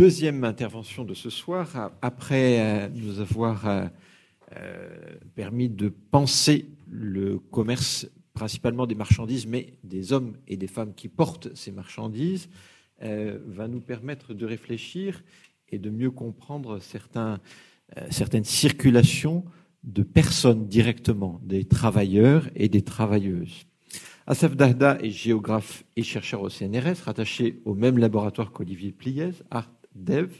deuxième intervention de ce soir, après nous avoir permis de penser le commerce principalement des marchandises, mais des hommes et des femmes qui portent ces marchandises, va nous permettre de réfléchir et de mieux comprendre certains, certaines circulations de personnes directement, des travailleurs et des travailleuses. Asaf Dahda est géographe et chercheur au CNRS, rattaché au même laboratoire qu'Olivier Pliez, Art Dev.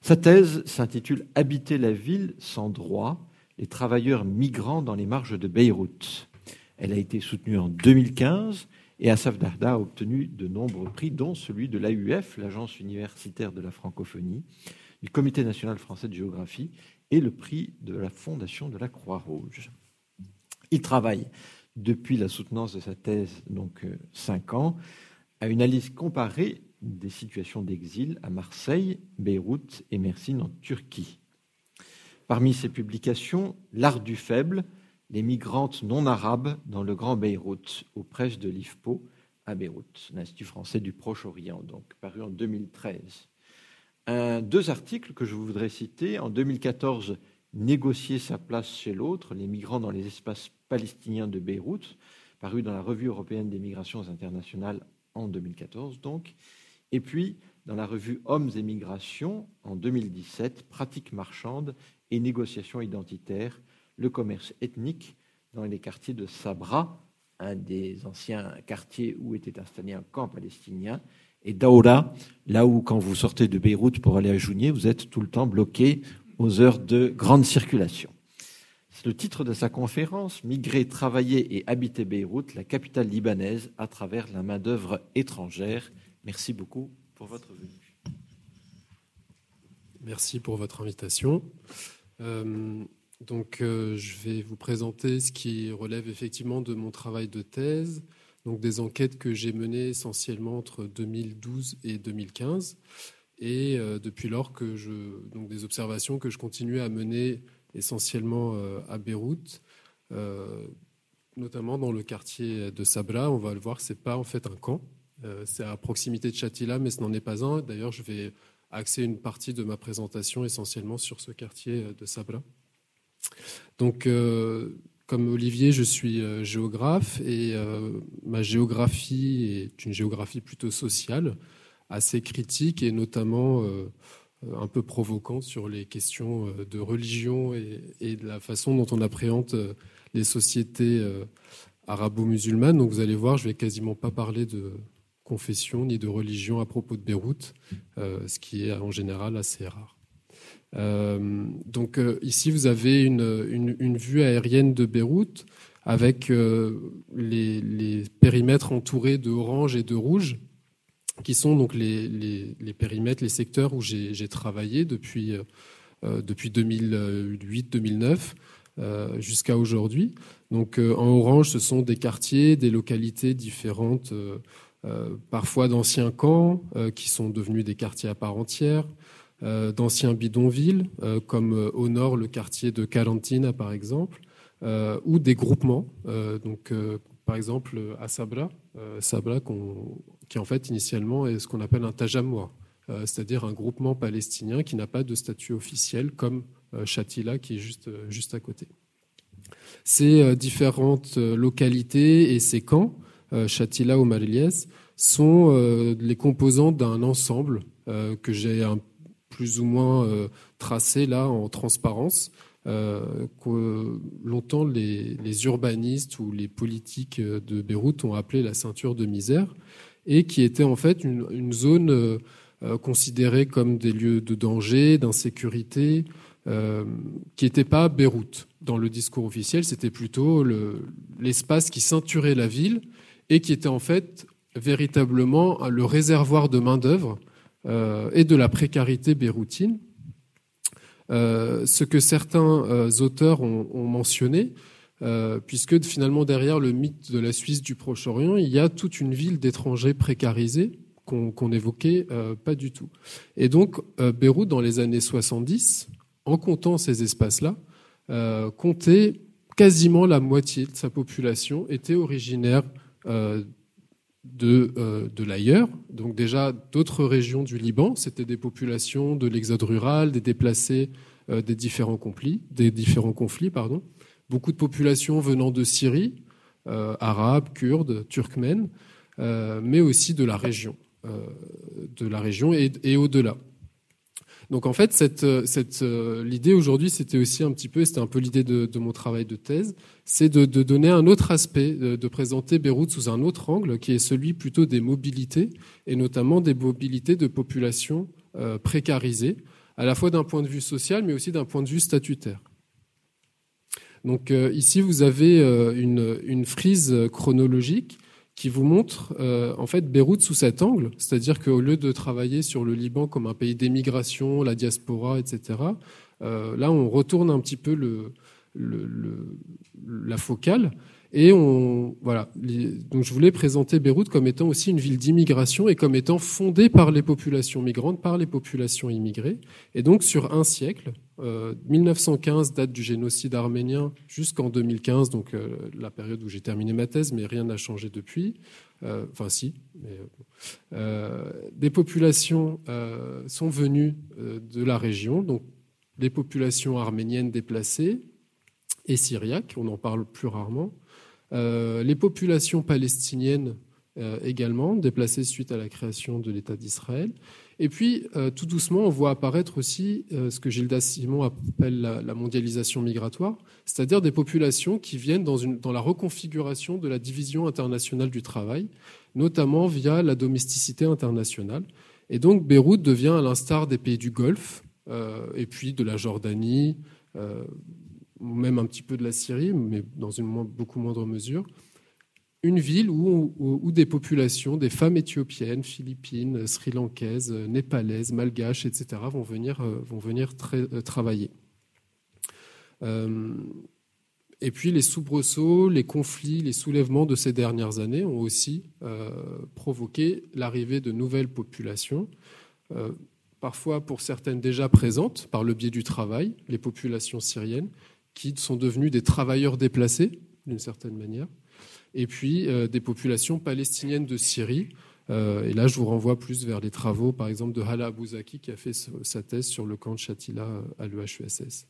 Sa thèse s'intitule Habiter la ville sans droit, les travailleurs migrants dans les marges de Beyrouth. Elle a été soutenue en 2015 et Asaf Dahda a obtenu de nombreux prix, dont celui de l'AUF, l'Agence universitaire de la francophonie, du Comité national français de géographie et le prix de la Fondation de la Croix-Rouge. Il travaille depuis la soutenance de sa thèse, donc euh, cinq ans, à une analyse comparée des situations d'exil à Marseille, Beyrouth et Mersin en Turquie. Parmi ses publications, L'art du faible, les migrantes non arabes dans le Grand Beyrouth, aux presses de l'IFPO à Beyrouth, l'Institut français du Proche-Orient, donc paru en 2013 deux articles que je voudrais citer. En 2014, Négocier sa place chez l'autre, les migrants dans les espaces palestiniens de Beyrouth, paru dans la Revue européenne des migrations internationales en 2014 donc. Et puis, dans la revue Hommes et migrations en 2017, Pratiques marchandes et négociations identitaires, le commerce ethnique dans les quartiers de Sabra, un des anciens quartiers où était installé un camp palestinien, et Daoura, là où quand vous sortez de Beyrouth pour aller à Jounier, vous êtes tout le temps bloqué aux heures de grande circulation. C'est le titre de sa conférence, Migrer, travailler et habiter Beyrouth, la capitale libanaise à travers la main-d'œuvre étrangère. Merci beaucoup pour votre venue. Merci pour votre invitation. Euh, donc, euh, je vais vous présenter ce qui relève effectivement de mon travail de thèse, donc des enquêtes que j'ai menées essentiellement entre 2012 et 2015, et euh, depuis lors que je donc des observations que je continue à mener essentiellement à Beyrouth, notamment dans le quartier de Sabra. On va le voir, c'est pas en fait un camp, c'est à proximité de Chatila, mais ce n'en est pas un. D'ailleurs, je vais axer une partie de ma présentation essentiellement sur ce quartier de Sabra. Donc comme Olivier, je suis euh, géographe et euh, ma géographie est une géographie plutôt sociale, assez critique et notamment euh, un peu provocante sur les questions de religion et, de la façon dont on appréhende les sociétés arabo-musulmanes. Donc vous allez voir, je vais quasiment pas parler de confession ni de religion à propos de Beyrouth, ce qui est en général assez rare. Euh, donc euh, ici, vous avez une, une, vue aérienne de Beyrouth avec euh, les, périmètres entourés de orange et de rouge, qui sont donc les, les, les périmètres, les secteurs où j'ai travaillé depuis, depuis 2008-2009 jusqu'à aujourd'hui. Donc en orange, ce sont des quartiers, des localités différentes, parfois d'anciens camps qui sont devenus des quartiers à part entière. Euh, d'anciens bidonvilles, euh, comme euh, au nord le quartier de Calantina par exemple, ou des groupements. donc, par exemple, à Sabra, Sabra qui en fait initialement est ce qu'on appelle un tajamwa, c'est-à-dire un groupement palestinien qui n'a pas de statut officiel comme Chatila qui est juste, juste à côté. Ces différentes localités et ces camps, Chatila ou Mariliès, sont les composants d'un ensemble que j'ai plus ou moins euh, tracé là en transparence. Euh, que longtemps les, urbanistes ou les politiques de Beyrouth ont appelé la ceinture de misère et qui était en fait une, zone euh, considérée comme des lieux de danger, d'insécurité, qui n'était pas Beyrouth. Dans le discours officiel, c'était plutôt l'espace qui ceinturait la ville et qui était en fait véritablement le réservoir de main-d'œuvre euh, et de la précarité béroutine. Euh, ce que certains euh, auteurs ont, mentionné, puisque finalement derrière le mythe de la Suisse du Proche-Orient, il y a toute une ville d'étrangers précarisés qu'on n'évoquait pas du tout. Et donc Beyrouth, dans les années 70, en comptant ces espaces-là, comptait quasiment la moitié de sa population était originaire de, de l'ailleurs. Donc déjà d'autres régions du Liban, c'était des populations de l'exode rural, des déplacés des différents conflits, des différents conflits, pardon. Beaucoup de populations venant de Syrie, arabes, kurdes, turkmènes, mais aussi de la région, de la région et au-delà. Donc en fait, cette, cette euh, l'idée aujourd'hui, c'était aussi un petit peu, c'était un peu l'idée de, mon travail de thèse, c'est de, donner un autre aspect, de, présenter Beyrouth sous un autre angle, qui est celui plutôt des mobilités, et notamment des mobilités de populations euh, précarisées, à la fois d'un point de vue social, mais aussi d'un point de vue statutaire. Donc euh, ici, vous avez une frise chronologique qui vous montre euh, en fait Beyrouth sous cet angle, c'est-à-dire qu'au lieu de travailler sur le Liban comme un pays d'émigration, la diaspora, etc., euh, là on retourne un petit peu la focale et on, voilà. Donc, je voulais présenter Beyrouth comme étant aussi une ville d'immigration et comme étant fondée par les populations migrantes, par les populations immigrées. Et donc, sur un siècle, euh, 1915, date du génocide arménien, jusqu'en 2015, donc euh, la période où j'ai terminé ma thèse, mais rien n'a changé depuis. Euh, enfin, si. Euh, des populations sont venues de la région, donc les populations arméniennes déplacées et syriaques, on en parle plus rarement. Euh, les populations palestiniennes euh, également, déplacées suite à la création de l'État d'Israël. Et puis, euh, tout doucement, on voit apparaître aussi ce que Gildas Simon appelle la, mondialisation migratoire, c'est-à-dire des populations qui viennent dans, la reconfiguration de la division internationale du travail, notamment via la domesticité internationale. Et donc, Beyrouth devient, à l'instar des pays du Golfe, et puis de la Jordanie, même un petit peu de la Syrie, mais dans une beaucoup moindre mesure, une ville où, des populations, des femmes éthiopiennes, philippines, sri-lankaises, népalaises, malgaches, etc., vont venir, euh, euh, travailler. Euh, et puis les soubresauts, les conflits, les soulèvements de ces dernières années ont aussi provoqué l'arrivée de nouvelles populations, parfois pour certaines déjà présentes par le biais du travail, les populations syriennes, qui sont devenus des travailleurs déplacés, d'une certaine manière, et puis euh, des populations palestiniennes de Syrie. Euh, et là, je vous renvoie plus vers les travaux, par exemple, de Hala Abouzaki, qui a fait sa thèse sur le camp de Shatila euh, à l'EHESS.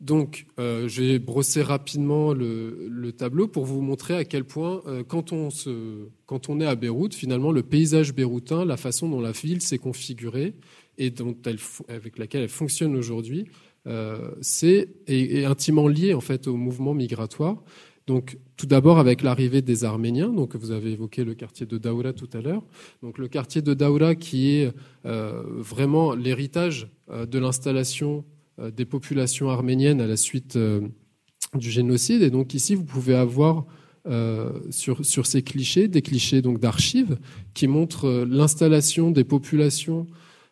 Donc, je vais brosser rapidement le, tableau pour vous montrer à quel point, quand, on se, quand on est à Beyrouth, finalement, le paysage béroutin, la façon dont la ville s'est configurée et dont elle, avec laquelle elle fonctionne aujourd'hui, euh, c'est est, intimement lié en fait au mouvement migratoire. Donc, tout d'abord avec l'arrivée des Arméniens. Donc, vous avez évoqué le quartier de Daoura tout à l'heure. Donc, le quartier de Daoura qui est euh, vraiment l'héritage euh, de l'installation des populations arméniennes à la suite du génocide. Et donc, ici, vous pouvez avoir sur, ces clichés des clichés donc d'archives qui montrent l'installation des populations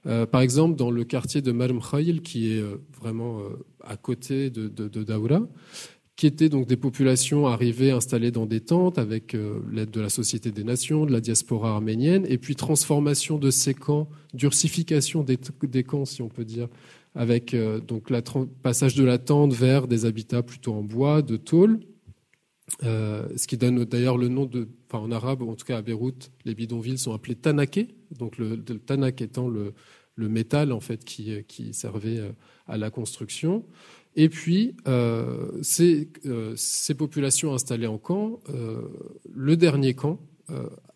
euh, par exemple, dans le quartier de Marm qui est euh, vraiment euh, à côté de, de, Daoura, qui étaient donc des populations arrivées, installées dans des tentes avec l'aide de la Société des Nations, de la diaspora arménienne, et puis transformation de ces camps, durcification des, camps, si on peut dire, avec donc le passage de la tente vers des habitats plutôt en bois, de tôle, ce qui donne d'ailleurs le nom de, en arabe, en tout cas à Beyrouth, les bidonvilles sont appelés Tanaké, donc le, Tanak étant le, métal en fait qui, servait euh, à la construction. Et puis, euh, ces, euh, ces, populations installées en camp, euh, le dernier camp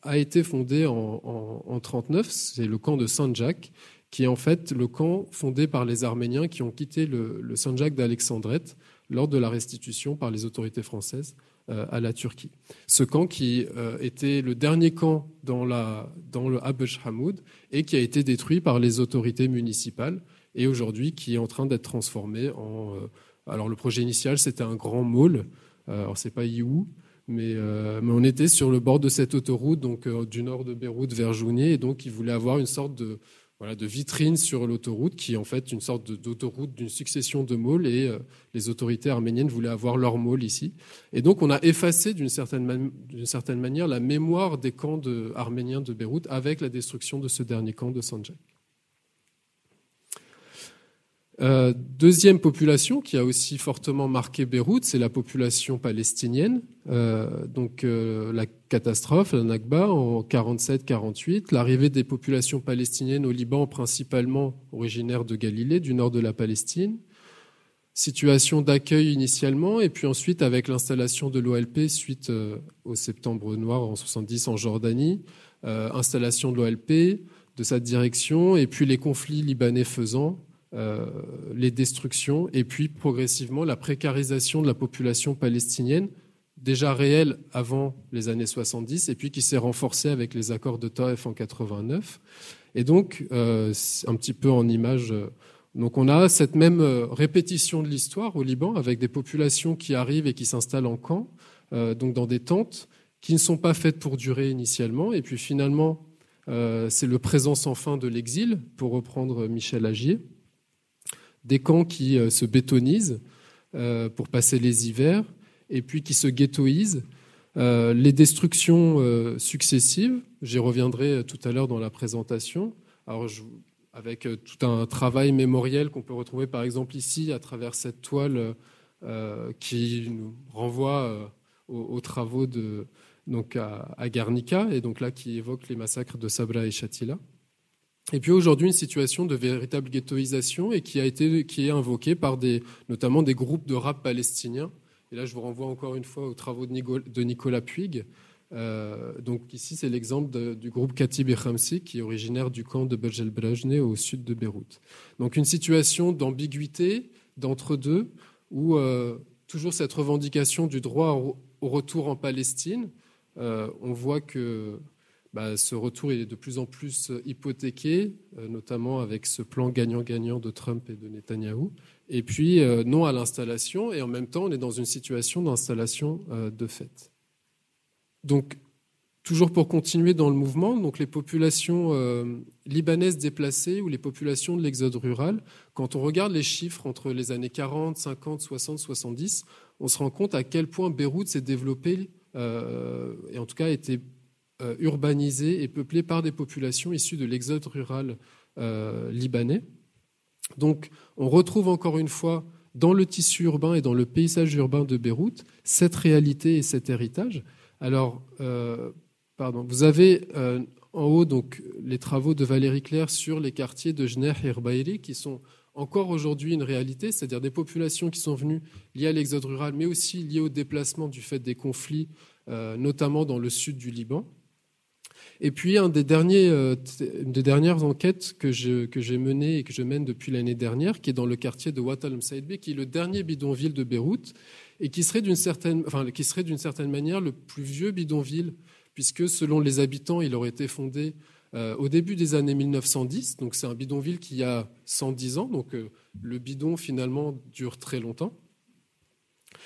a été fondé en, en, en 39, c'est le camp de Saint-Jacques, qui est en fait le camp fondé par les Arméniens qui ont quitté le, Saint-Jacques d'Alexandrette lors de la restitution par les autorités françaises à la Turquie. Ce camp qui était le dernier camp dans le Habesh Hamoud et qui a été détruit par les autorités municipales et aujourd'hui qui est en train d'être transformé en. Euh, alors le projet initial c'était un grand môle, alors c'est pas You, mais, mais, on était sur le bord de cette autoroute, donc du nord de Beyrouth vers Jounier, et donc ils voulaient avoir une sorte de, voilà, de vitrine sur l'autoroute, qui est en fait une sorte d'autoroute d'une succession de môles, et euh, les autorités arméniennes voulaient avoir leur môle ici. Et donc on a effacé d'une certaine, certaine, manière la mémoire des camps arméniens de Beyrouth avec la destruction de ce dernier camp de Sanjak. Euh, deuxième population qui a aussi fortement marqué Beyrouth, c'est la population palestinienne. Euh, donc euh, la catastrophe, la Nakba en 47-48, l'arrivée des populations palestiniennes au Liban, principalement originaires de Galilée, du nord de la Palestine. Situation d'accueil initialement, et puis ensuite avec l'installation de l'OLP suite au Septembre Noir en 70 en Jordanie, installation de l'OLP, de sa direction, et puis les conflits libanais faisant, euh, les destructions et puis progressivement la précarisation de la population palestinienne, déjà réelle avant les années 70 et puis qui s'est renforcée avec les accords de Taif en 89. Et donc, euh, un petit peu en image, euh, donc on a cette même répétition de l'histoire au Liban avec des populations qui arrivent et qui s'installent en camp, donc dans des tentes qui ne sont pas faites pour durer initialement, et puis finalement, c'est le présent sans fin de l'exil, pour reprendre Michel Agier des camps qui euh, se bétonisent euh, pour passer les hivers et puis qui se ghettoisent. Euh, les destructions successives, j'y reviendrai tout à l'heure dans la présentation. Avec tout un travail mémoriel qu'on peut retrouver par exemple ici à travers cette toile qui nous renvoie aux, travaux de, donc à, Guernica et donc là qui évoque les massacres de Sabra et Shatila. Et puis aujourd'hui, une situation de véritable ghettoisation et qui a été qui est invoquée par des, notamment des groupes de rap palestiniens. Et là, je vous renvoie encore une fois aux travaux de Nicolas Puig. Euh, donc ici, c'est l'exemple du groupe Katib et Khamsi, qui est originaire du camp de Bej el au sud de Beyrouth. Donc une situation d'ambiguïté, d'entre-deux, où euh, toujours cette revendication du droit au, retour en Palestine. Euh, on voit que bah, ce retour est de plus en plus euh, hypothéqué, euh, notamment avec ce plan gagnant-gagnant de Trump et de Netanyahou. Et puis, euh, non à l'installation, et en même temps, on est dans une situation d'installation de fait. Donc, toujours pour continuer dans le mouvement, donc les populations libanaises déplacées ou les populations de l'exode rural, quand on regarde les chiffres entre les années 40, 50, 60, 70, on se rend compte à quel point Beyrouth s'est développé, et en tout cas été euh, urbanisé et peuplé par des populations issues de l'exode rural euh, libanais. Donc on retrouve encore une fois dans le tissu urbain et dans le paysage urbain de Beyrouth cette réalité et cet héritage. Alors, euh, pardon, vous avez en haut donc les travaux de Valérie Claire sur les quartiers de Jner et Herbaïri qui sont encore aujourd'hui une réalité, c'est-à-dire des populations qui sont venues liées à l'exode rural, mais aussi liées au déplacement du fait des conflits, notamment dans le sud du Liban. Et puis, un des derniers, euh, une des dernières enquêtes que, que j'ai menées et que je mène depuis l'année dernière, qui est dans le quartier de Wat al qui est le dernier bidonville de Beyrouth, et qui serait d'une certaine, enfin, qui serait d'une certaine manière le plus vieux bidonville, puisque selon les habitants, il aurait été fondé euh, au début des années 1910. Donc, c'est un bidonville qui a 110 ans. Donc, euh, le bidon, finalement, dure très longtemps.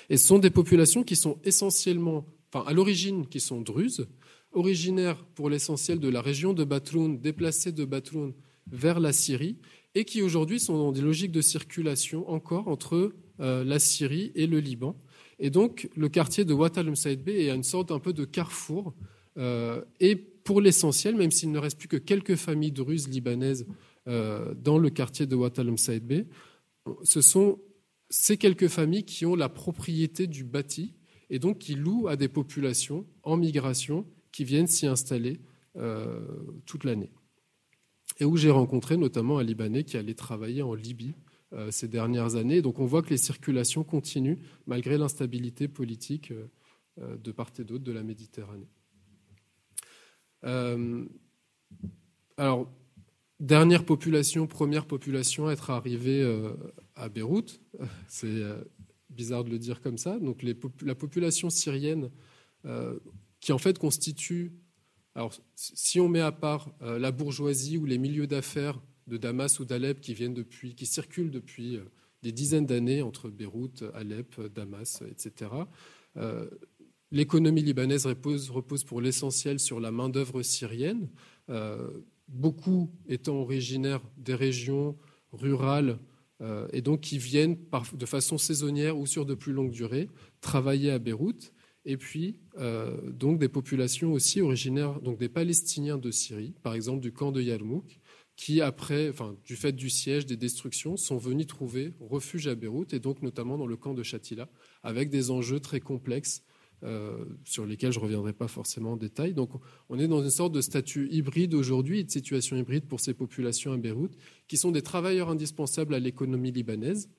Et ce sont des populations qui sont essentiellement, enfin, à l'origine, qui sont druzes, originaires pour l'essentiel de la région de Batroun, déplacés de Batroun vers la Syrie, et qui aujourd'hui sont dans des logiques de circulation encore entre euh, la Syrie et le Liban. Et donc le quartier de Wat al est une sorte un peu de carrefour, euh, et pour l'essentiel, même s'il ne reste plus que quelques familles druzes libanaises euh, dans le quartier de Wat al ce sont ces quelques familles qui ont la propriété du bâti et donc qui louent à des populations en migration qui viennent s'y installer euh, toute l'année. Et où j'ai rencontré notamment un Libanais qui allait travailler en Libye euh, ces dernières années. Donc on voit que les circulations continuent malgré l'instabilité politique euh, de part et d'autre de la Méditerranée. alors, dernière population, première population à être arrivée à Beyrouth, c'est bizarre de le dire comme ça. Donc la population syrienne qui en fait constitue, alors si on met à part euh, la bourgeoisie ou les milieux d'affaires de Damas ou d'Alep qui viennent depuis, qui circulent depuis euh, des dizaines d'années entre Beyrouth, Alep, Damas, etc. Euh, l'économie libanaise repose, pour l'essentiel sur la main-d'œuvre syrienne, beaucoup étant originaires des régions rurales et donc qui viennent de façon saisonnière ou sur de plus longue durée travailler à Beyrouth et puis donc des populations aussi originaires, donc des Palestiniens de Syrie, par exemple du camp de Yarmouk, qui, après, enfin, du fait du siège, des destructions, sont venus trouver refuge à Beyrouth, et donc notamment dans le camp de Shatila, avec des enjeux très complexes euh, sur lesquels je ne reviendrai pas forcément en détail. Donc on est dans une sorte de statut hybride aujourd'hui, de situation hybride pour ces populations à Beyrouth, qui sont des travailleurs indispensables à l'économie libanaise,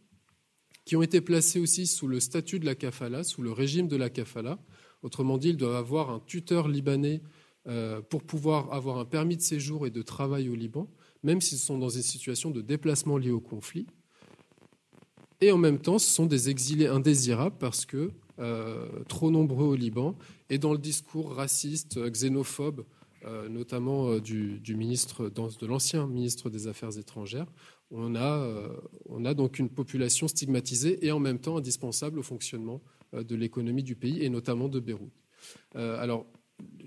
qui ont été placés aussi sous le statut de la kafala, sous le régime de la kafala. Autrement dit, ils doivent avoir un tuteur libanais euh, pour pouvoir avoir un permis de séjour et de travail au Liban, même s'ils sont dans une situation de déplacement lié au conflit. Et en même temps, ce sont des exilés indésirables parce que euh, trop nombreux au Liban, et dans le discours raciste, xénophobe, euh, notamment du, ministre, de l'ancien ministre des Affaires étrangères, on a donc une population stigmatisée et en même temps indispensable au fonctionnement de l'économie du pays et notamment de Beyrouth. alors,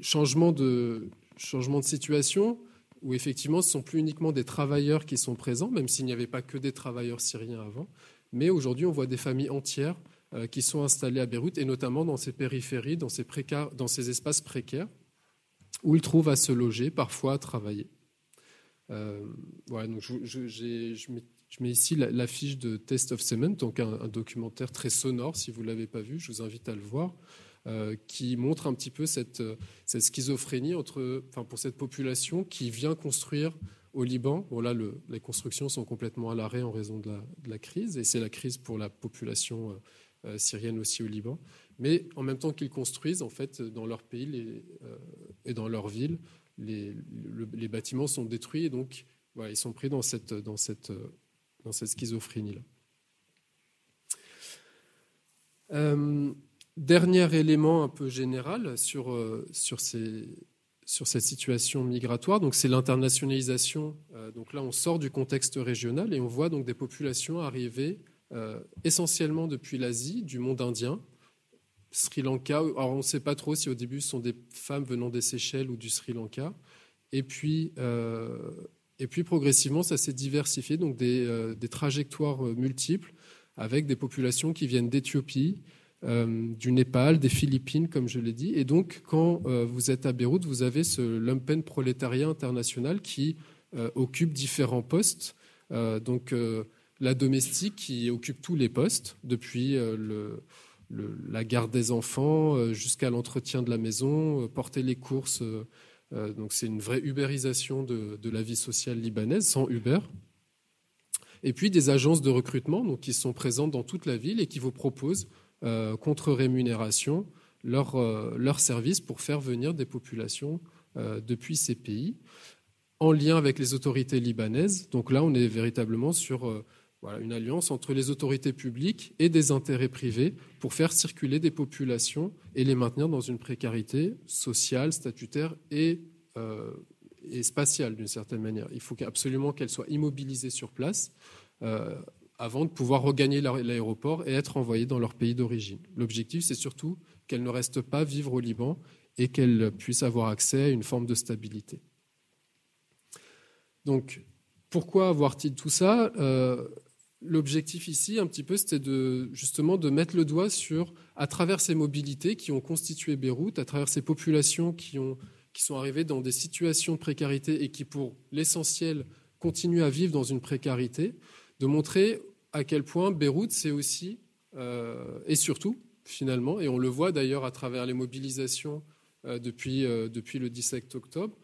changement de, changement de situation, où effectivement ce ne sont plus uniquement des travailleurs qui sont présents, même s'il n'y avait pas que des travailleurs syriens avant, mais aujourd'hui on voit des familles entières euh, qui sont installés à Beyrouth, et notamment dans ces périphéries, dans ces, dans ces espaces précaires, où ils trouvent à se loger, parfois à travailler. Euh, voilà, donc je, je, mets, ici l'affiche de Test of Cement, donc un, documentaire très sonore, si vous ne l'avez pas vu, je vous invite à le voir, euh, qui montre un petit peu cette, cette schizophrénie pour cette population qui vient construire au Liban. Bon, les constructions sont complètement à l'arrêt en raison de la, crise, et c'est la crise pour la population euh, syrienne aussi au Liban. Mais en même temps qu'ils construisent, en fait, dans leur pays euh, et dans leur ville, les, bâtiments sont détruits et donc ils sont pris dans cette, dans cette, dans cette schizophrénie-là. Euh, dernier élément un peu général sur, sur, ces, sur cette situation migratoire, donc c'est l'internationalisation. donc là, on sort du contexte régional et on voit donc des populations arriver euh, essentiellement depuis l'Asie, du monde indien, Sri Lanka. On ne sait pas trop si au début ce sont des femmes venant des Seychelles ou du Sri Lanka. Et puis, euh, et puis progressivement, ça s'est diversifié, donc des, euh, des, trajectoires multiples avec des populations qui viennent d'Éthiopie, du Népal, des Philippines, comme je l'ai dit. Et donc, quand vous êtes à Beyrouth, vous avez ce lumpen prolétariat international qui occupe différents postes. donc, la domestique qui occupe tous les postes, depuis euh, la garde des enfants euh, jusqu'à l'entretien de la maison, euh, porter les courses. Donc c'est une vraie ubérisation de, la vie sociale libanaise, sans Uber. Et puis des agences de recrutement donc, qui sont présentes dans toute la ville et qui vous proposent, contre rémunération, leurs leur services pour faire venir des populations depuis ces pays, en lien avec les autorités libanaises. Donc là, on est véritablement sur voilà, une alliance entre les autorités publiques et des intérêts privés pour faire circuler des populations et les maintenir dans une précarité sociale, statutaire et, euh, spatiale d'une certaine manière. Il faut absolument qu'elles soient immobilisées sur place euh, avant de pouvoir regagner l'aéroport et être envoyées dans leur pays d'origine. L'objectif, c'est surtout qu'elles ne restent pas vivre au Liban et qu'elles puissent avoir accès à une forme de stabilité. Donc, pourquoi avoir-il tout ça? Euh, L'objectif ici, un petit peu, c'était de, justement de mettre le doigt sur, à travers ces mobilités qui ont constitué Beyrouth, à travers ces populations qui, ont, qui sont arrivées dans des situations de précarité et qui, pour l'essentiel, continuent à vivre dans une précarité, de montrer à quel point Beyrouth, c'est aussi, euh, et surtout, finalement, et on le voit d'ailleurs à travers les mobilisations euh, depuis, euh, depuis le 17 octobre,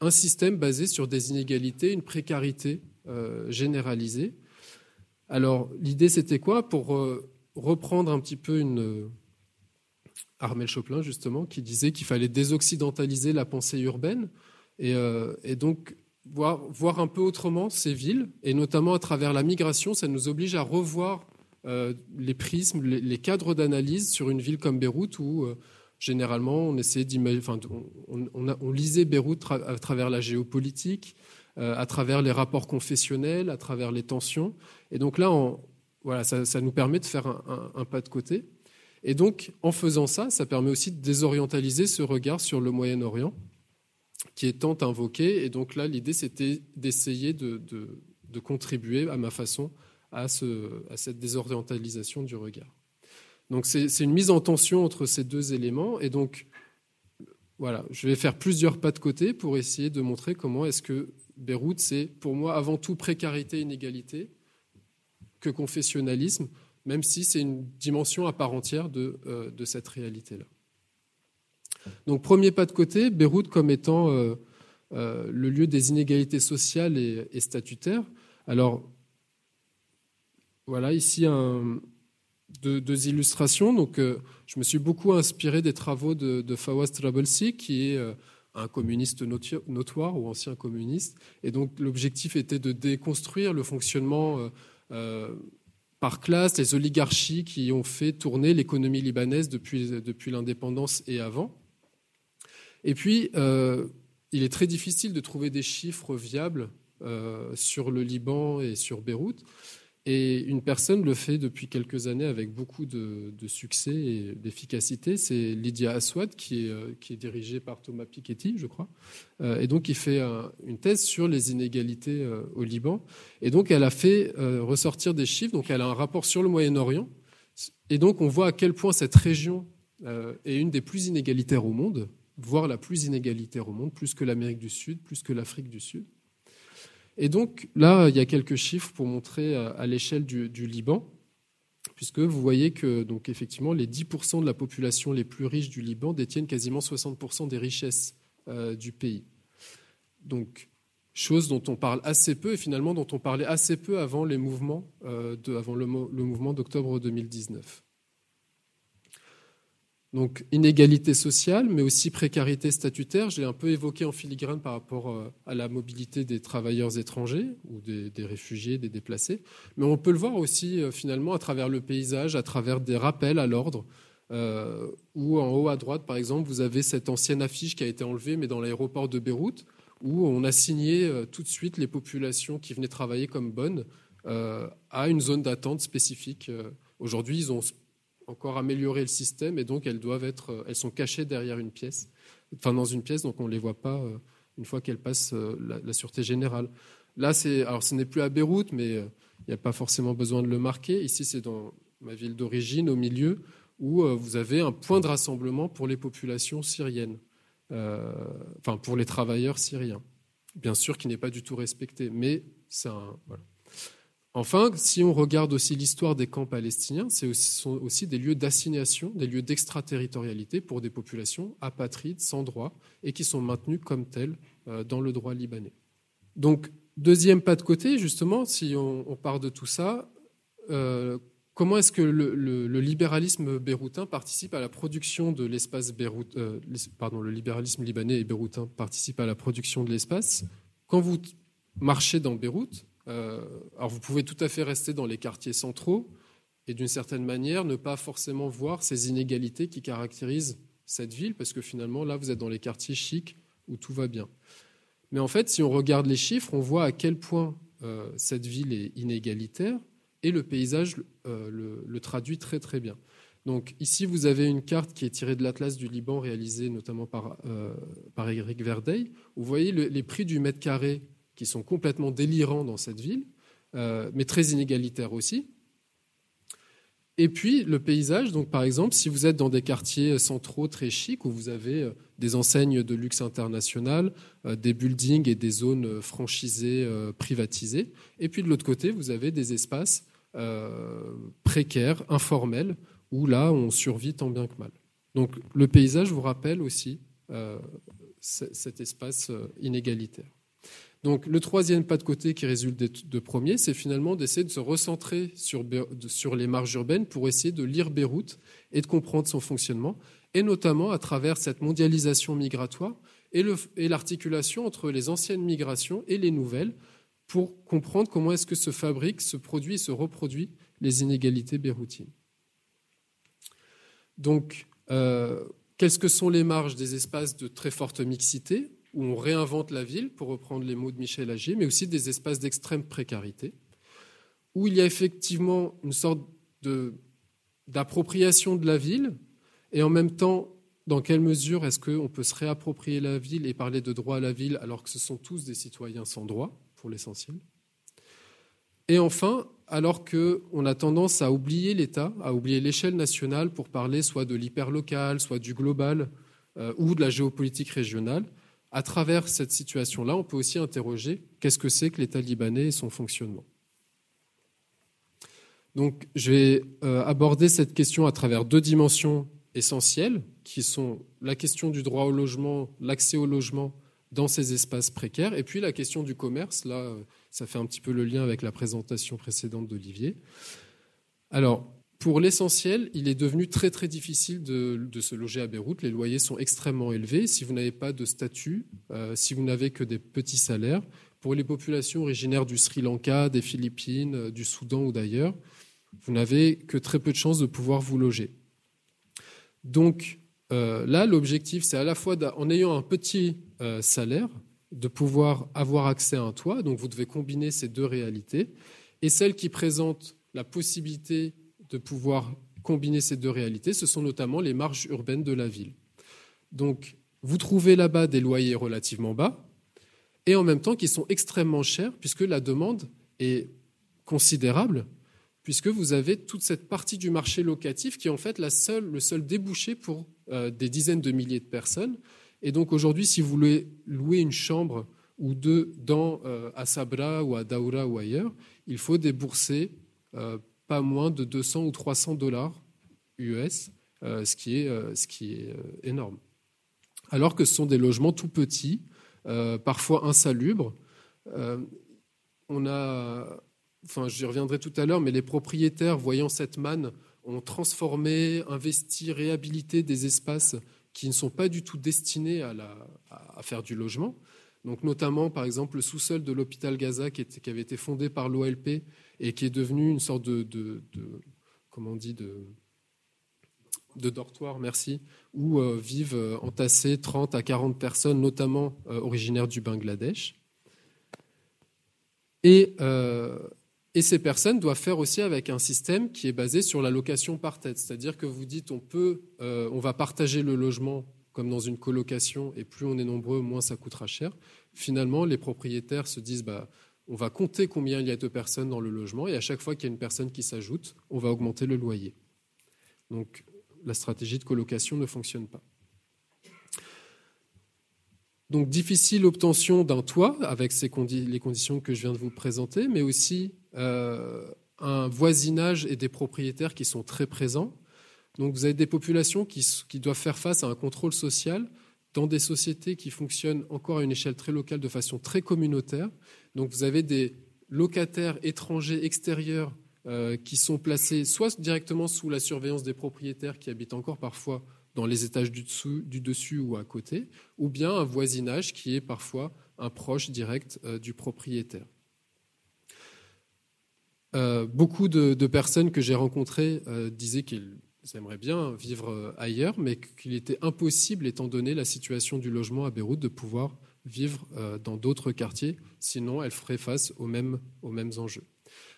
un système basé sur des inégalités, une précarité généralisée alors, l'idée, c'était quoi Pour euh, reprendre un petit peu une. Euh, Armel Choplin, justement, qui disait qu'il fallait désoccidentaliser la pensée urbaine et, euh, donc voir, un peu autrement ces villes, et notamment à travers la migration, ça nous oblige à revoir les prismes, les, cadres d'analyse sur une ville comme Beyrouth où généralement on essayait enfin, on, lisait Beyrouth à travers la géopolitique, à travers les rapports confessionnels, à travers les tensions. Et donc là, voilà, ça, nous permet de faire un, pas de côté. Et donc, en faisant ça, ça permet aussi de désorientaliser ce regard sur le Moyen-Orient, qui est tant invoqué. Et donc là, l'idée, c'était d'essayer de, contribuer à ma façon à, cette désorientalisation du regard. Donc c'est une mise en tension entre ces deux éléments. Et donc, voilà, je vais faire plusieurs pas de côté pour essayer de montrer comment est-ce que Beyrouth, c'est pour moi avant tout précarité, inégalité, que confessionnalisme, même si c'est une dimension à part entière de, euh, de cette réalité-là. Donc premier pas de côté, Beyrouth comme étant euh, euh, le lieu des inégalités sociales et, statutaires. Alors voilà ici deux, illustrations. Donc je me suis beaucoup inspiré des travaux de, de Fawaz Trabelsi, qui est un communiste notoire ou ancien communiste. Et donc l'objectif était de déconstruire le fonctionnement euh, euh, par classe, les oligarchies qui ont fait tourner l'économie libanaise depuis, l'indépendance et avant. Et puis, euh, il est très difficile de trouver des chiffres viables sur le Liban et sur Beyrouth. Et une personne le fait depuis quelques années avec beaucoup de, succès et d'efficacité. C'est Lydia Aswad, qui est, euh, dirigée par Thomas Piketty, je crois. Euh, et donc, il fait une thèse sur les inégalités euh, au Liban. Et donc, elle a fait ressortir des chiffres. Donc, elle a un rapport sur le Moyen-Orient. Et donc, on voit à quel point cette région est une des plus inégalitaires au monde, voire la plus inégalitaire au monde, plus que l'Amérique du Sud, plus que l'Afrique du Sud. Et donc là, il y a quelques chiffres pour montrer à l'échelle du, Liban, puisque vous voyez que donc effectivement les 10% de la population les plus riches du Liban détiennent quasiment 60% des richesses euh, du pays. Donc chose dont on parle assez peu et finalement dont on parlait assez peu avant les mouvements, euh, avant le mouvement d'octobre 2019. Donc inégalité sociale, mais aussi précarité statutaire. Je l'ai un peu évoqué en filigrane par rapport euh, à la mobilité des travailleurs étrangers ou des, réfugiés, des déplacés. Mais on peut le voir aussi euh, finalement à travers le paysage, à travers des rappels à l'ordre. Euh, où en haut à droite, par exemple, vous avez cette ancienne affiche qui a été enlevée, mais dans l'aéroport de Beyrouth, où on a signé tout de suite les populations qui venaient travailler comme bonnes à une zone d'attente spécifique. Aujourd'hui, ils ont encore améliorer le système et donc elles doivent être, euh, elles sont cachées derrière une pièce, enfin dans une pièce, donc on ne les voit pas euh, une fois qu'elles passent euh, la, sûreté générale. Là, c'est, alors ce n'est plus à Beyrouth, mais il n'y a pas forcément besoin de le marquer. Ici, c'est dans ma ville d'origine, au milieu, où vous avez un point de rassemblement pour les populations syriennes, enfin pour les travailleurs syriens. Bien sûr, qui n'est pas du tout respecté, mais c'est un. Voilà. Enfin, si on regarde aussi l'histoire des camps palestiniens, ce sont aussi des lieux d'assignation, des lieux d'extraterritorialité pour des populations apatrides, sans droit, et qui sont maintenues comme telles euh, dans le droit libanais. Donc, deuxième pas de côté, justement, si on, part de tout ça, euh, comment est-ce que le, libéralisme béroutin participe à la production de l'espace Beyrouth, euh, libanais et béroutin participe à la production de l'espace? Quand vous marchez dans Beyrouth, alors vous pouvez tout à fait rester dans les quartiers centraux et d'une certaine manière ne pas forcément voir ces inégalités qui caractérisent cette ville, parce que finalement là vous êtes dans les quartiers chics où tout va bien. Mais en fait, si on regarde les chiffres, on voit à quel point euh, cette ville est inégalitaire et le paysage euh, le, traduit très très bien. Donc ici, vous avez une carte qui est tirée de l'Atlas du Liban, réalisée notamment par, par Eric Verdeil. Vous voyez les prix du mètre carré qui sont complètement délirants dans cette ville, euh, mais très inégalitaires aussi. Et puis le paysage, donc par exemple, si vous êtes dans des quartiers centraux très chics où vous avez euh, des enseignes de luxe international, euh, des buildings et des zones franchisées, privatisées, et puis de l'autre côté, vous avez des espaces précaires, informels, où là on survit tant bien que mal. Donc le paysage vous rappelle aussi cet espace inégalitaire. Donc le troisième pas de côté qui résulte de, de premier, c'est finalement d'essayer de se recentrer sur, les marges urbaines pour essayer de lire Beyrouth et de comprendre son fonctionnement, et notamment à travers cette mondialisation migratoire et l'articulation entre les anciennes migrations et les nouvelles pour comprendre comment est-ce que se fabrique, se produit et se reproduit les inégalités beyroutines. Donc, euh, qu'est-ce que sont les marges des espaces de très forte mixité? Où on réinvente la ville, pour reprendre les mots de Michel Agier, mais aussi des espaces d'extrême précarité, où il y a effectivement une sorte d'appropriation de la ville, et en même temps, dans quelle mesure est-ce qu'on peut se réapproprier la ville et parler de droit à la ville alors que ce sont tous des citoyens sans droit, pour l'essentiel? Et enfin, alors qu'on a tendance à oublier l'État, à oublier l'échelle nationale pour parler soit de l'hyperlocal, soit du global, ou de la géopolitique régionale. À travers cette situation-là, on peut aussi interroger qu'est-ce que c'est que l'État libanais et son fonctionnement. Donc, je vais aborder cette question à travers deux dimensions essentielles, qui sont la question du droit au logement, l'accès au logement dans ces espaces précaires, et puis la question du commerce. Là, ça fait un petit peu le lien avec la présentation précédente d'Olivier. Alors, pour l'essentiel, il est devenu très très difficile de, se loger à Beyrouth. Les loyers sont extrêmement élevés. Si vous n'avez pas de statut, euh, si vous n'avez que des petits salaires, pour les populations originaires du Sri Lanka, des Philippines, euh, du Soudan ou d'ailleurs, vous n'avez que très peu de chances de pouvoir vous loger. Donc euh, là, l'objectif, c'est à la fois en ayant un petit salaire, de pouvoir avoir accès à un toit. Donc vous devez combiner ces deux réalités. Et celle qui présente la possibilité de pouvoir combiner ces deux réalités, ce sont notamment les marges urbaines de la ville. Donc, vous trouvez là-bas des loyers relativement bas et en même temps qui sont extrêmement chers puisque la demande est considérable, puisque vous avez toute cette partie du marché locatif qui est en fait la le seul débouché pour euh, des dizaines de milliers de personnes. Et donc aujourd'hui, si vous voulez louer une chambre ou deux dans, euh, à Sabra ou à Daoura ou ailleurs, il faut débourser euh, pas moins de 200 ou 300 dollars US, euh, ce qui est, euh, ce qui est euh, énorme. Alors que ce sont des logements tout petits, parfois insalubres. on a, enfin, j'y reviendrai tout à l'heure, mais les propriétaires, voyant cette manne, ont transformé, investi, réhabilité des espaces qui ne sont pas du tout destinés à, la, à faire du logement. Donc notamment, par exemple, le sous-sol de l'hôpital Gaza qui, avait été fondé par l'OLP et qui est devenu une sorte de, dortoir, merci, où euh, vivent euh, entassées 30 à 40 personnes, notamment euh, originaires du Bangladesh. Et, et, ces personnes doivent faire aussi avec un système qui est basé sur la location par tête, c'est-à-dire que vous dites on peut, on va partager le logement comme dans une colocation, et plus on est nombreux, moins ça coûtera cher. Finalement, les propriétaires se disent bah, on va compter combien il y a de personnes dans le logement et à chaque fois qu'il y a une personne qui s'ajoute, on va augmenter le loyer. Donc la stratégie de colocation ne fonctionne pas. Donc difficile obtention d'un toit avec les conditions que je viens de vous présenter, mais aussi euh, un voisinage et des propriétaires qui sont très présents. Donc vous avez des populations qui doivent faire face à un contrôle social dans des sociétés qui fonctionnent encore à une échelle très locale de façon très communautaire. Donc vous avez des locataires étrangers extérieurs euh, qui sont placés soit directement sous la surveillance des propriétaires qui habitent encore parfois dans les étages du, dessus ou à côté, ou bien un voisinage qui est parfois un proche direct euh, du propriétaire. Euh, beaucoup de, personnes que j'ai rencontrées disaient qu'ils aimeraient bien vivre euh, ailleurs, mais qu'il était impossible, étant donné la situation du logement à Beyrouth, de pouvoir vivre euh, dans d'autres quartiers, sinon elles feraient face aux mêmes, aux mêmes enjeux.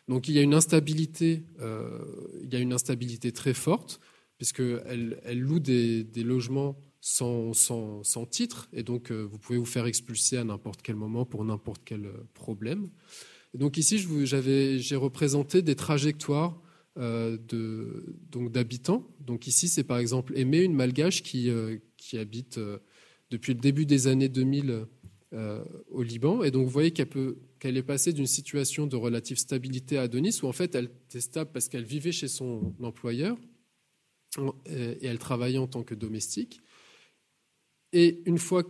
Donc il y a une instabilité, euh, il y a une instabilité très forte, puisqu'elle elle loue des, des logements sans, sans, sans, titre, et donc vous pouvez vous faire expulser à n'importe quel moment pour n'importe quel problème. Donc ici, j'ai représenté des trajectoires de, donc d'habitants. Donc ici, c'est par exemple Aimé, une malgache qui, euh, qui habite euh, depuis le début des années 2000 au Liban. Et donc vous voyez qu'elle, peut, qu'elle est passée d'une situation de relative stabilité à Adonis, où en fait elle était stable parce qu'elle vivait chez son employeur et elle travaillait en tant que domestique. Et une fois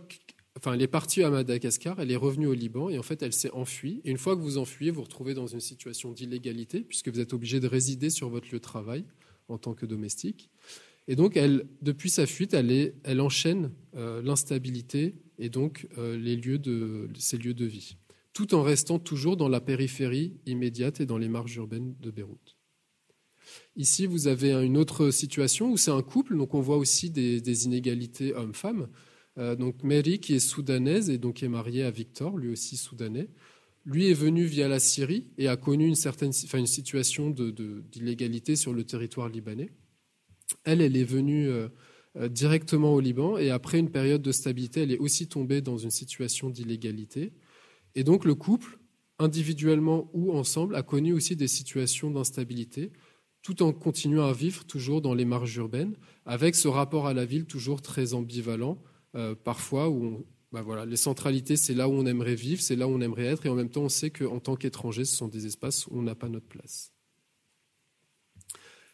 enfin, elle est partie à Madagascar, elle est revenue au Liban et en fait, elle s'est enfuie. Et une fois que vous enfuyez, vous vous retrouvez dans une situation d'illégalité puisque vous êtes obligé de résider sur votre lieu de travail en tant que domestique. Et donc, elle, depuis sa fuite, elle, enchaîne euh, l'instabilité et donc euh, les lieux de, ses lieux de vie, tout en restant toujours dans la périphérie immédiate et dans les marges urbaines de Beyrouth. Ici, vous avez une autre situation où c'est un couple, donc on voit aussi des, des inégalités hommes-femmes. Euh, donc Mary, qui est soudanaise et donc est mariée à Victor, lui aussi soudanais, lui est venu via la Syrie et a connu une certaine, enfin une situation d'illégalité sur le territoire libanais. Elle, elle est venue euh, euh, directement au Liban et après une période de stabilité, elle est aussi tombée dans une situation d'illégalité. Et donc le couple, individuellement ou ensemble, a connu aussi des situations d'instabilité tout en continuant à vivre toujours dans les marges urbaines, avec ce rapport à la ville toujours très ambivalent, parfois où bah voilà, les centralités, c'est là où on aimerait vivre, c'est là où on aimerait être, et en même temps, on sait qu'en tant qu'étranger, ce sont des espaces où on n'a pas notre place.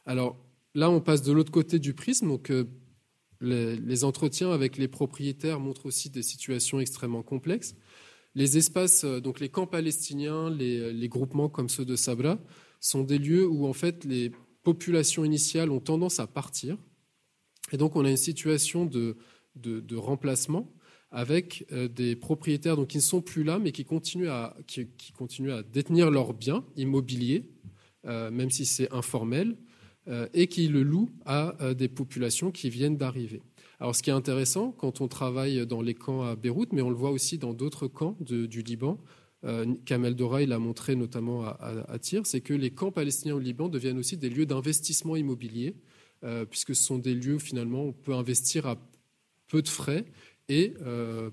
Alors là, on passe de l'autre côté du prisme, donc les, entretiens avec les propriétaires montrent aussi des situations extrêmement complexes. Les espaces, euh, donc les camps palestiniens, les, groupements comme ceux de Sabra, sont des lieux où en fait les populations initiales ont tendance à partir. Et donc on a une situation de, remplacement avec euh, des propriétaires donc, qui ne sont plus là, mais qui continuent à, qui, continuent à détenir leurs biens immobiliers, euh, même si c'est informel, euh, et qui le loue à des populations qui viennent d'arriver. Alors, ce qui est intéressant quand on travaille dans les camps à Beyrouth, mais on le voit aussi dans d'autres camps du Liban, Kamel Doraï l'a montré notamment à, à, c'est que les camps palestiniens au Liban deviennent aussi des lieux d'investissement immobilier, puisque ce sont des lieux où finalement on peut investir à peu de frais et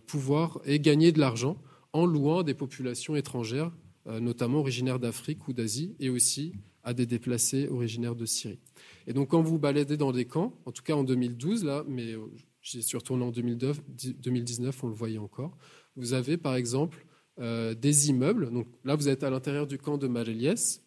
pouvoir et gagner de l'argent en louant des populations étrangères, notamment originaires d'Afrique ou d'Asie, et aussi à des déplacés originaires de Syrie. Et donc, quand vous baladez dans des camps, en tout cas en 2012, là, mais euh, j'y suis retourné en 2019, on le voyait encore, vous avez par exemple euh, des immeubles. Donc là, vous êtes à l'intérieur du camp de Maréliès.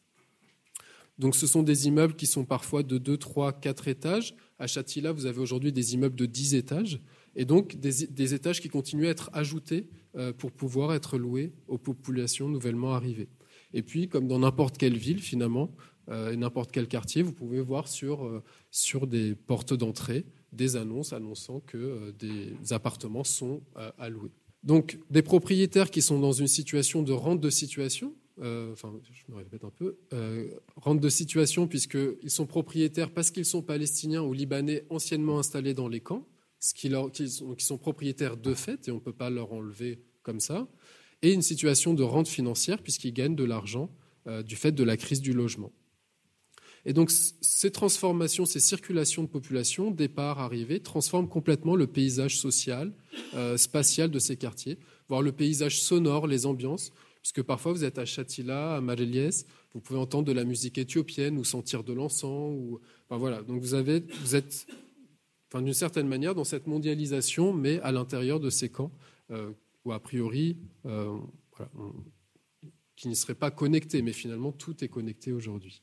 Donc, ce sont des immeubles qui sont parfois de 2, 3, 4 étages. À Châtilla, vous avez aujourd'hui des immeubles de 10 étages. Et donc, des, étages qui continuent à être ajoutés euh, pour pouvoir être loués aux populations nouvellement arrivées. Et puis, comme dans n'importe quelle ville, finalement, euh, n'importe quel quartier, vous pouvez voir sur, euh, des portes d'entrée des annonces annonçant que des appartements sont à louer. Donc, des propriétaires qui sont dans une situation de rente de situation, enfin, je me répète un peu, rente de situation puisqu'ils sont propriétaires parce qu'ils sont palestiniens ou libanais anciennement installés dans les camps, qui, sont, propriétaires de fait et on ne peut pas leur enlever comme ça et une situation de rente financière puisqu'ils gagnent de l'argent euh, du fait de la crise du logement. Et donc ces transformations, ces circulations de population, départ, arrivée, transforment complètement le paysage social, euh, spatial de ces quartiers, voire le paysage sonore, les ambiances, puisque parfois vous êtes à Chatila, à Mareliès, vous pouvez entendre de la musique éthiopienne ou sentir de l'encens. Ou... Enfin, voilà. Donc vous, avez, vous êtes, d'une certaine manière, dans cette mondialisation, mais à l'intérieur de ces camps euh, ou a priori, euh, qui ne seraient pas connectés, mais finalement tout est connecté aujourd'hui.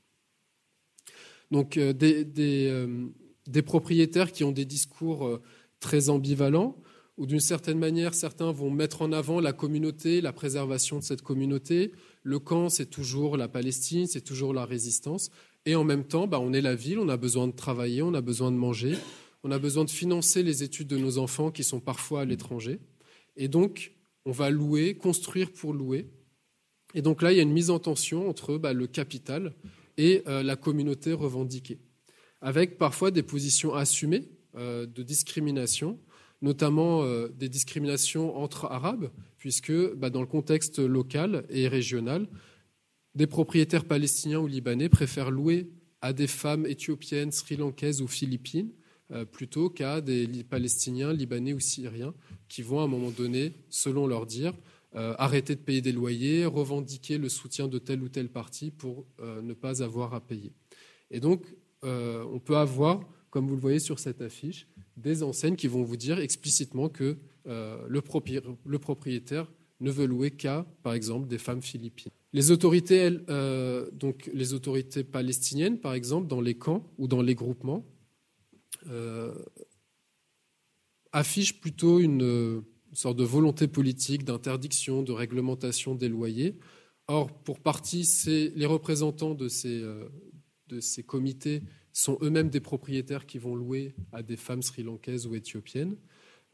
Donc euh, euh, des, propriétaires qui ont des discours très ambivalents, ou d'une certaine manière, certains vont mettre en avant la communauté, la préservation de cette communauté. Le camp, c'est toujours la Palestine, c'est toujours la résistance. Et en même temps, bah, on est la ville, on a besoin de travailler, on a besoin de manger, on a besoin de financer les études de nos enfants qui sont parfois à l'étranger. Et donc, on va louer, construire pour louer. Et donc là, il y a une mise en tension entre bah, le capital et euh, la communauté revendiquée, avec parfois des positions assumées euh, de discrimination, notamment euh, des discriminations entre Arabes, puisque bah, dans le contexte local et régional, des propriétaires palestiniens ou libanais préfèrent louer à des femmes éthiopiennes, sri-lankaises ou philippines plutôt qu'à des Palestiniens, Libanais ou Syriens qui vont à un moment donné, selon leur dire, euh, arrêter de payer des loyers, revendiquer le soutien de tel ou tel parti pour euh, ne pas avoir à payer. Et donc, on peut avoir, comme vous le voyez sur cette affiche, des enseignes qui vont vous dire explicitement que le, propriétaire ne veut louer qu'à, par exemple, des femmes philippines. Les autorités, donc les autorités palestiniennes, par exemple, dans les camps ou dans les groupements, euh, affiche plutôt une, sorte de volonté politique d'interdiction, de réglementation des loyers. Or, pour partie, les représentants de ces, euh, de ces comités sont eux-mêmes des propriétaires qui vont louer à des femmes sri-lankaises ou éthiopiennes.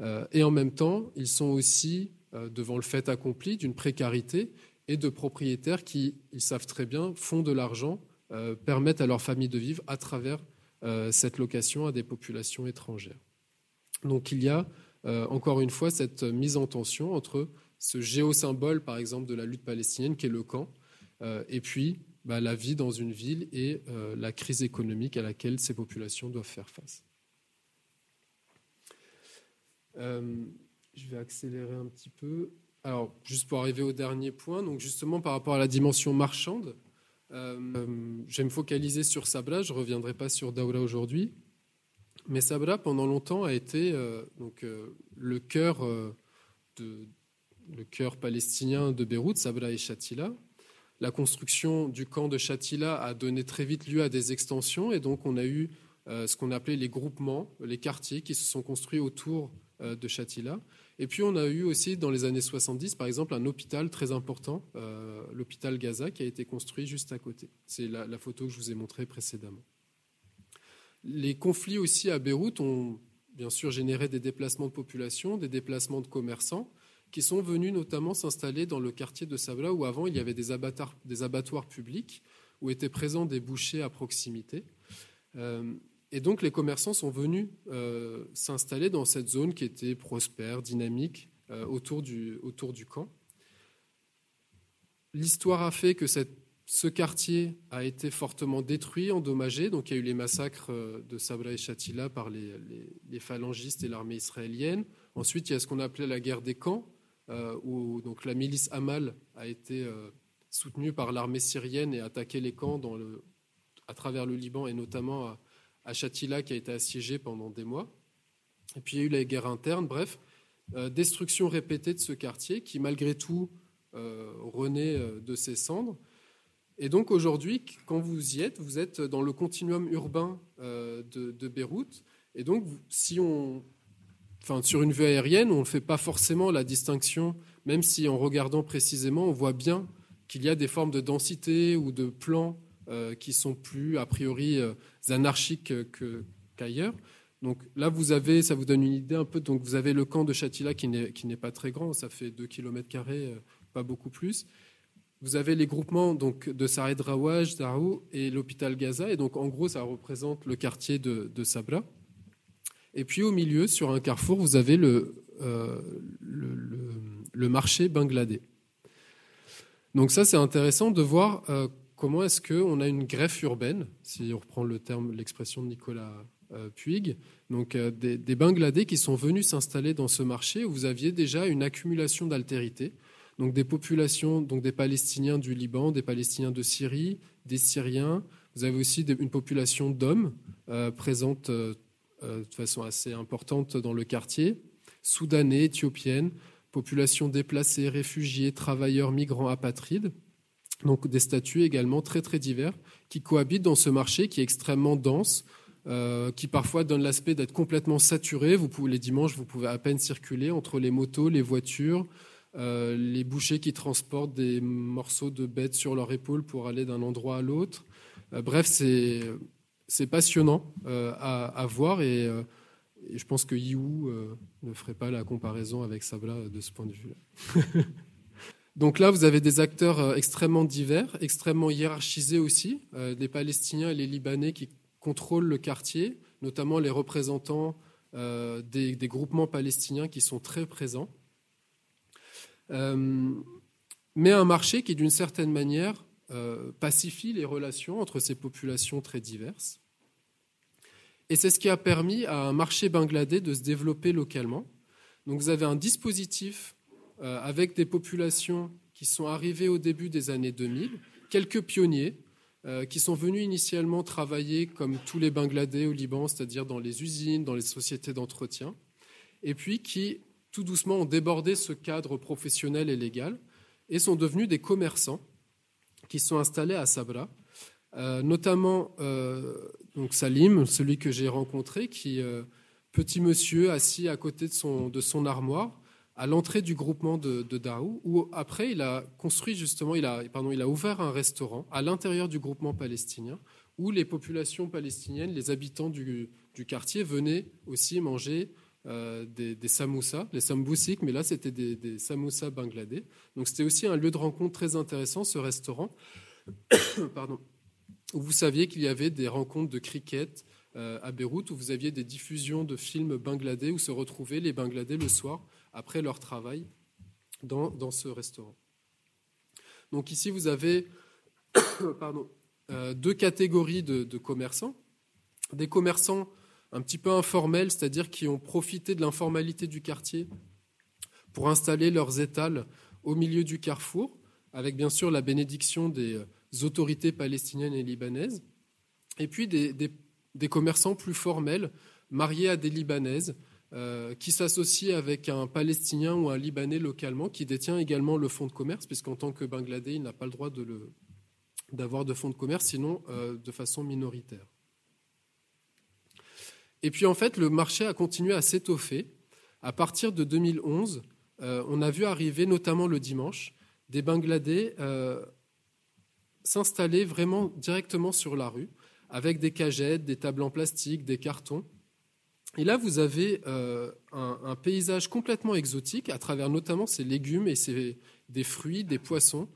Euh, et en même temps, ils sont aussi devant le fait accompli d'une précarité et de propriétaires qui, ils savent très bien, font de l'argent, permettent à leur famille de vivre à travers euh, cette location à des populations étrangères. Donc il y a euh, encore une fois cette mise en tension entre ce géosymbole, par exemple, de la lutte palestinienne, qui est le camp, euh, et puis bah, la vie dans une ville et la crise économique à laquelle ces populations doivent faire face. je vais accélérer un petit peu. Alors, juste pour arriver au dernier point, donc justement par rapport à la dimension marchande, je vais me focaliser sur Sabra, je ne reviendrai pas sur Daoura aujourd'hui. Mais Sabra, pendant longtemps, a été donc, le cœur de, le cœur palestinien de Beyrouth, Sabra et Shatila. La construction du camp de Shatila a donné très vite lieu à des extensions et donc on a eu euh, ce qu'on appelait les groupements, les quartiers qui se sont construits autour euh, de Shatila. Et puis on a eu aussi dans les années 70, par exemple, un hôpital très important, euh, l'hôpital Gaza, qui a été construit juste à côté. C'est la, photo que je vous ai montrée précédemment. Les conflits aussi à Beyrouth ont bien sûr généré des déplacements de population, des déplacements de commerçants qui sont venus notamment s'installer dans le quartier de Sabla, où avant il y avait des abattoirs, des abattoirs publics, où étaient présents des bouchers à proximité. Euh, et donc les commerçants sont venus euh, s'installer dans cette zone qui était prospère, dynamique, euh, autour, du, autour du camp. L'histoire a fait que ce quartier a été fortement détruit, endommagé. Donc il y a eu les massacres de Sabra et Shatila par les, les, phalangistes et l'armée israélienne. Ensuite, il y a ce qu'on appelait la guerre des camps, euh, où donc, la milice Amal a été euh, soutenue par l'armée syrienne et a attaqué les camps à travers le Liban et notamment à, à Shatila qui a été assiégé pendant des mois. Et puis il y a eu la guerre interne, bref, euh, destruction répétée de ce quartier qui malgré tout renaît de ses cendres. Et donc aujourd'hui, quand vous y êtes, vous êtes dans le continuum urbain de, Beyrouth. Et donc si on sur une vue aérienne, on ne fait pas forcément la distinction, même si en regardant précisément, on voit bien qu'il y a des formes de densité ou de plans euh, qui sont plus a priori euh, anarchiques qu'ailleurs. donc là, vous avez, ça vous donne une idée un peu. Donc vous avez le camp de Chatila qui n'est pas très grand, ça fait 2 km euh, pas beaucoup plus. Vous avez les groupements donc de Saïd Rawaj, Darou et l'hôpital Gaza, et donc en gros, ça représente le quartier de, de Sabra. Et puis au milieu, sur un carrefour, vous avez le, euh, le, marché bangladais. Donc ça, c'est intéressant de voir euh, comment est-ce qu'on a une greffe urbaine, si on reprend le terme, l'expression de Nicolas euh, Puig, donc des, des, Bangladais qui sont venus s'installer dans ce marché où vous aviez déjà une accumulation d'altérité, donc des populations, donc des Palestiniens du Liban, des Palestiniens de Syrie, des Syriens. Vous avez aussi une population d'hommes présente euh, de façon assez importante dans le quartier, soudanais, éthiopienne, population déplacée, réfugiés, travailleurs, migrants, apatrides. Donc des statuts également très très divers qui cohabitent dans ce marché qui est extrêmement dense, euh, qui parfois donne l'aspect d'être complètement saturé. Vous pouvez, les dimanches, vous pouvez à peine circuler entre les motos, les voitures, euh, les bouchers qui transportent des morceaux de bêtes sur leur épaule pour aller d'un endroit à l'autre. bref, c'est c'est passionnant euh, à, voir euh, et, je pense que Yiwu euh, ne ferait pas la comparaison avec Sabla de ce point de vue-là. Donc là, vous avez des acteurs extrêmement divers, extrêmement hiérarchisés aussi, les Palestiniens et les Libanais qui contrôlent le quartier, notamment les représentants des, des, groupements palestiniens qui sont très présents. mais un marché qui, d'une certaine manière, euh, pacifie les relations entre ces populations très diverses. Et c'est ce qui a permis à un marché bangladais de se développer localement. Donc vous avez un dispositif euh, avec des populations qui sont arrivées au début des années 2000, quelques pionniers euh, qui sont venus initialement travailler comme tous les Bangladais au Liban, c'est-à-dire dans les usines, dans les sociétés d'entretien, et puis qui tout doucement ont débordé ce cadre professionnel et légal et sont devenus des commerçants qui sont installés à Sabra, euh, notamment donc Salim, celui que j'ai rencontré, qui petit monsieur assis à côté de son armoire à l'entrée du groupement de, de, Daou, où après il a construit justement, il a, pardon, il a ouvert un restaurant à l'intérieur du groupement palestinien, où les populations palestiniennes, les habitants du, quartier venaient aussi manger euh, des, des, samoussas, les sambousiks, mais là c'était des, des, samoussas bangladais. Donc c'était aussi un lieu de rencontre très intéressant, ce restaurant, Pardon. où vous saviez qu'il y avait des rencontres de cricket euh, à Beyrouth, où vous aviez des diffusions de films bangladais, où se retrouvaient les Bangladais le soir après leur travail dans, dans ce restaurant. Donc ici vous avez pardon, euh, deux catégories de, commerçants. Des commerçants un petit peu informels, c'est-à-dire qui ont profité de l'informalité du quartier pour installer leurs étals au milieu du carrefour, avec bien sûr la bénédiction des, autorités palestiniennes et libanaises, et puis des, des commerçants plus formels, mariés à des Libanaises, euh, qui s'associe avec un Palestinien ou un Libanais localement qui détient également le fonds de commerce, puisqu'en tant que Bangladais, il n'a pas le droit d'avoir de fonds de commerce, sinon euh, de façon minoritaire. Et puis en fait, le marché a continué à s'étoffer. À partir de 2011, euh, on a vu arriver, notamment le dimanche, des Bangladais s'installer vraiment directement sur la rue, avec des cagettes, des tables en plastique, des cartons, et là, vous avez euh, un, paysage complètement exotique à travers notamment ces légumes et ces, des fruits, des poissons,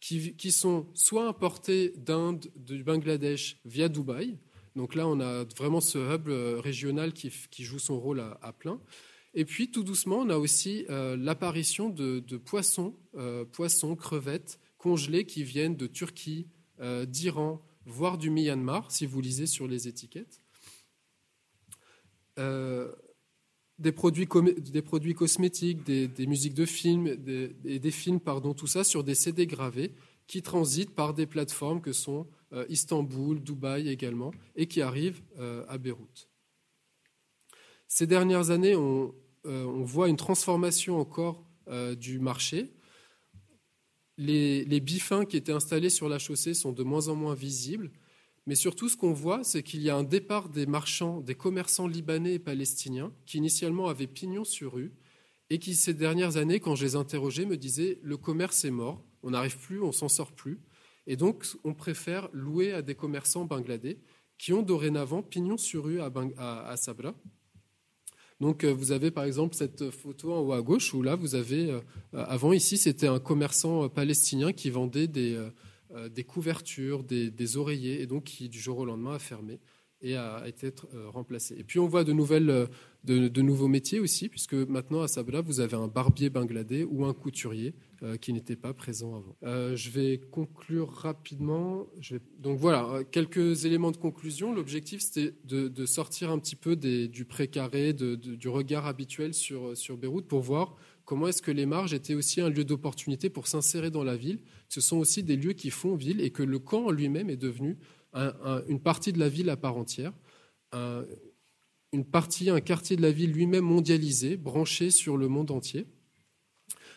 qui, sont soit importés d'Inde, du Bangladesh via Dubaï. Donc là, on a vraiment ce hub euh, régional qui, joue son rôle à, plein. Et puis, tout doucement, on a aussi euh, l'apparition de, poissons, poissons, crevettes congelés qui viennent de Turquie, d'Iran, voire du Myanmar, si vous lisez sur les étiquettes. Euh, des, produits cosmétiques, des, musiques de films, et des films, pardon, tout ça sur des CD gravés qui transitent par des plateformes que sont euh, Istanbul, Dubaï également, et qui arrivent euh, à Beyrouth. Ces dernières années, on, voit une transformation encore du marché. Les bifins qui étaient installés sur la chaussée sont de moins en moins visibles. Mais surtout, ce qu'on voit, c'est qu'il y a un départ des marchands, des commerçants libanais et palestiniens, qui initialement avaient pignon sur rue, et qui, ces dernières années, quand je les interrogeais, me disaient le commerce est mort, on n'arrive plus, on s'en sort plus. Et donc, on préfère louer à des commerçants bangladais qui ont dorénavant pignon sur rue à, Sabra. Donc, euh, vous avez par exemple cette photo en haut à gauche où là, vous avez, euh, avant ici, c'était un commerçant euh, palestinien qui vendait des euh, des couvertures, des, oreillers, et donc qui du jour au lendemain a fermé et a été euh, remplacé. Et puis on voit de, nouvelles, euh, de, nouveaux métiers aussi, puisque maintenant à Sabla, vous avez un barbier bangladais ou un couturier qui n'était pas présent avant. je vais conclure rapidement. Donc voilà, quelques éléments de conclusion. L'objectif, c'était de, sortir un petit peu du précaré, du regard habituel sur, sur Beyrouth pour voir comment est-ce que les marges étaient aussi un lieu d'opportunité pour s'insérer dans la ville? Ce sont aussi des lieux qui font ville et que le camp lui-même est devenu une partie de la ville à part entière, une partie, un quartier de la ville lui-même mondialisé, branché sur le monde entier.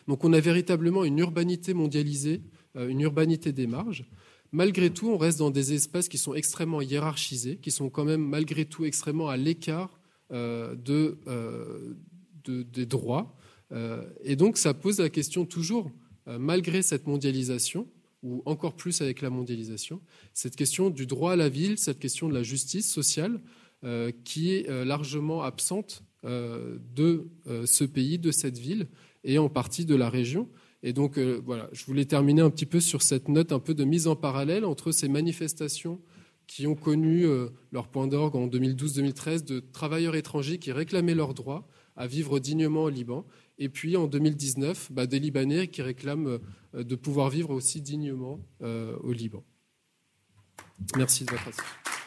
Donc on a véritablement une urbanité mondialisée, euh, une urbanité des marges. Malgré tout, on reste dans des espaces qui sont extrêmement hiérarchisés, qui sont quand même malgré tout extrêmement à l'écart euh, euh, des droits, et donc ça pose la question toujours, euh, malgré cette mondialisation, ou encore plus avec la mondialisation, cette question du droit à la ville, cette question de la justice sociale, euh, qui est largement absente de ce pays, de cette ville, et en partie de la région. Et donc voilà, je voulais terminer un petit peu sur cette note un peu de mise en parallèle entre ces manifestations qui ont connu leur point d'orgue en 2012-2013 de travailleurs étrangers qui réclamaient leurs droits à vivre dignement au Liban et puis en 2019, bah, des Libanais qui réclament euh, de pouvoir vivre aussi dignement euh, au Liban. Merci de votre attention.